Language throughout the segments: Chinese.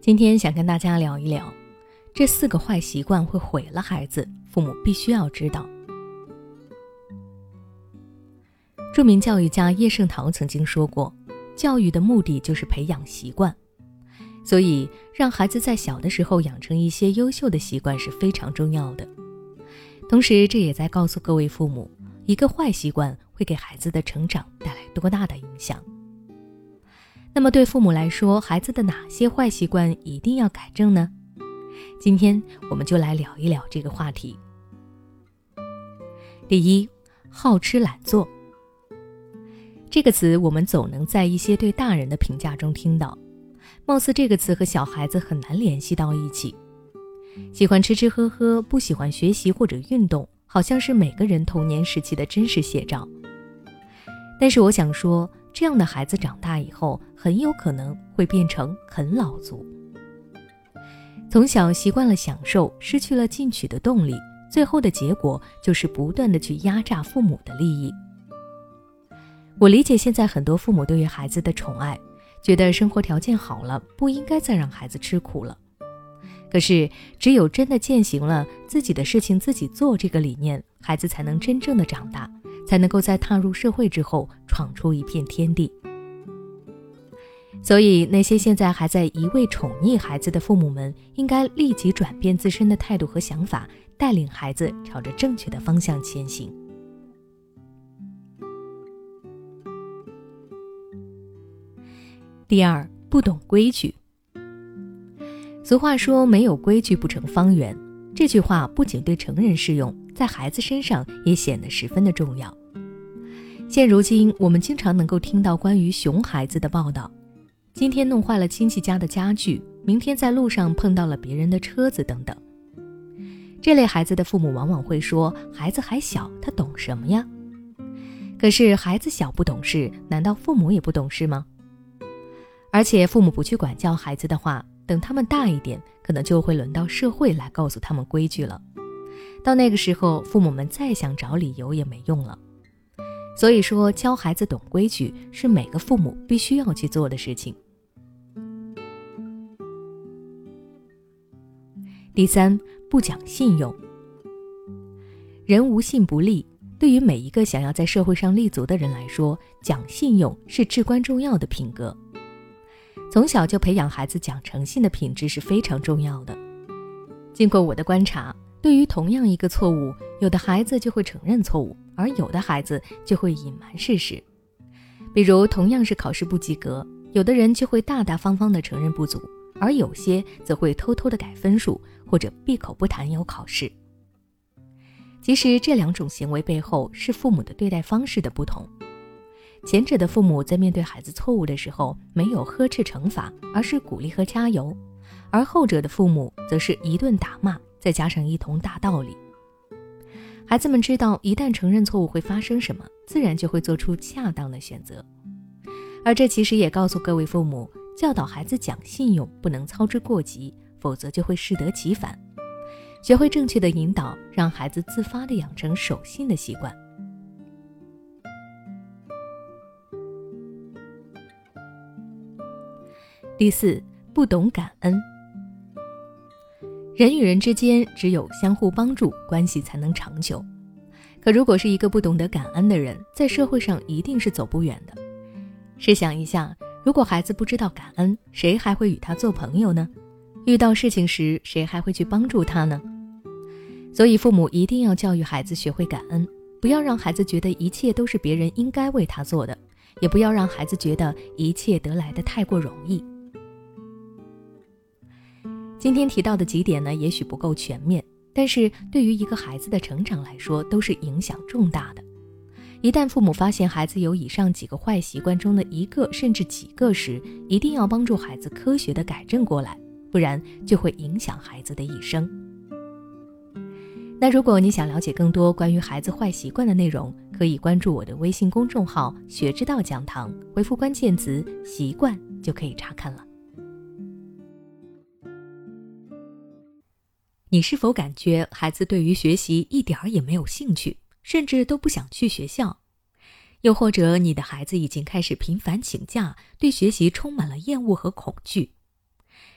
今天想跟大家聊一聊，这四个坏习惯会毁了孩子，父母必须要知道。著名教育家叶圣陶曾经说过：“教育的目的就是培养习惯，所以让孩子在小的时候养成一些优秀的习惯是非常重要的。同时，这也在告诉各位父母，一个坏习惯会给孩子的成长带来多大的影响。”那么对父母来说，孩子的哪些坏习惯一定要改正呢？今天我们就来聊一聊这个话题。第一，好吃懒做。这个词我们总能在一些对大人的评价中听到，貌似这个词和小孩子很难联系到一起。喜欢吃吃喝喝，不喜欢学习或者运动，好像是每个人童年时期的真实写照。但是我想说。这样的孩子长大以后，很有可能会变成啃老族。从小习惯了享受，失去了进取的动力，最后的结果就是不断的去压榨父母的利益。我理解现在很多父母对于孩子的宠爱，觉得生活条件好了，不应该再让孩子吃苦了。可是，只有真的践行了自己的事情自己做这个理念，孩子才能真正的长大。才能够在踏入社会之后闯出一片天地。所以，那些现在还在一味宠溺孩子的父母们，应该立即转变自身的态度和想法，带领孩子朝着正确的方向前行。第二，不懂规矩。俗话说：“没有规矩不成方圆。”这句话不仅对成人适用，在孩子身上也显得十分的重要。现如今，我们经常能够听到关于熊孩子的报道：今天弄坏了亲戚家的家具，明天在路上碰到了别人的车子等等。这类孩子的父母往往会说：“孩子还小，他懂什么呀？”可是孩子小不懂事，难道父母也不懂事吗？而且父母不去管教孩子的话，等他们大一点，可能就会轮到社会来告诉他们规矩了。到那个时候，父母们再想找理由也没用了。所以说，教孩子懂规矩是每个父母必须要去做的事情。第三，不讲信用。人无信不立，对于每一个想要在社会上立足的人来说，讲信用是至关重要的品格。从小就培养孩子讲诚信的品质是非常重要的。经过我的观察，对于同样一个错误，有的孩子就会承认错误。而有的孩子就会隐瞒事实，比如同样是考试不及格，有的人就会大大方方的承认不足，而有些则会偷偷的改分数或者闭口不谈有考试。其实这两种行为背后是父母的对待方式的不同，前者的父母在面对孩子错误的时候没有呵斥惩罚，而是鼓励和加油，而后者的父母则是一顿打骂，再加上一通大道理。孩子们知道，一旦承认错误会发生什么，自然就会做出恰当的选择。而这其实也告诉各位父母，教导孩子讲信用不能操之过急，否则就会适得其反。学会正确的引导，让孩子自发的养成守信的习惯。第四，不懂感恩。人与人之间只有相互帮助，关系才能长久。可如果是一个不懂得感恩的人，在社会上一定是走不远的。试想一下，如果孩子不知道感恩，谁还会与他做朋友呢？遇到事情时，谁还会去帮助他呢？所以，父母一定要教育孩子学会感恩，不要让孩子觉得一切都是别人应该为他做的，也不要让孩子觉得一切得来的太过容易。今天提到的几点呢，也许不够全面，但是对于一个孩子的成长来说，都是影响重大的。一旦父母发现孩子有以上几个坏习惯中的一个甚至几个时，一定要帮助孩子科学的改正过来，不然就会影响孩子的一生。那如果你想了解更多关于孩子坏习惯的内容，可以关注我的微信公众号“学之道讲堂”，回复关键词“习惯”就可以查看了。你是否感觉孩子对于学习一点儿也没有兴趣，甚至都不想去学校？又或者你的孩子已经开始频繁请假，对学习充满了厌恶和恐惧？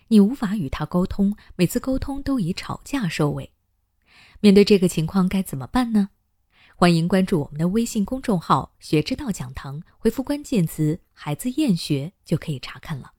你无法与他沟通，每次沟通都以吵架收尾。面对这个情况该怎么办呢？欢迎关注我们的微信公众号“学之道讲堂”，回复关键词“孩子厌学”就可以查看了。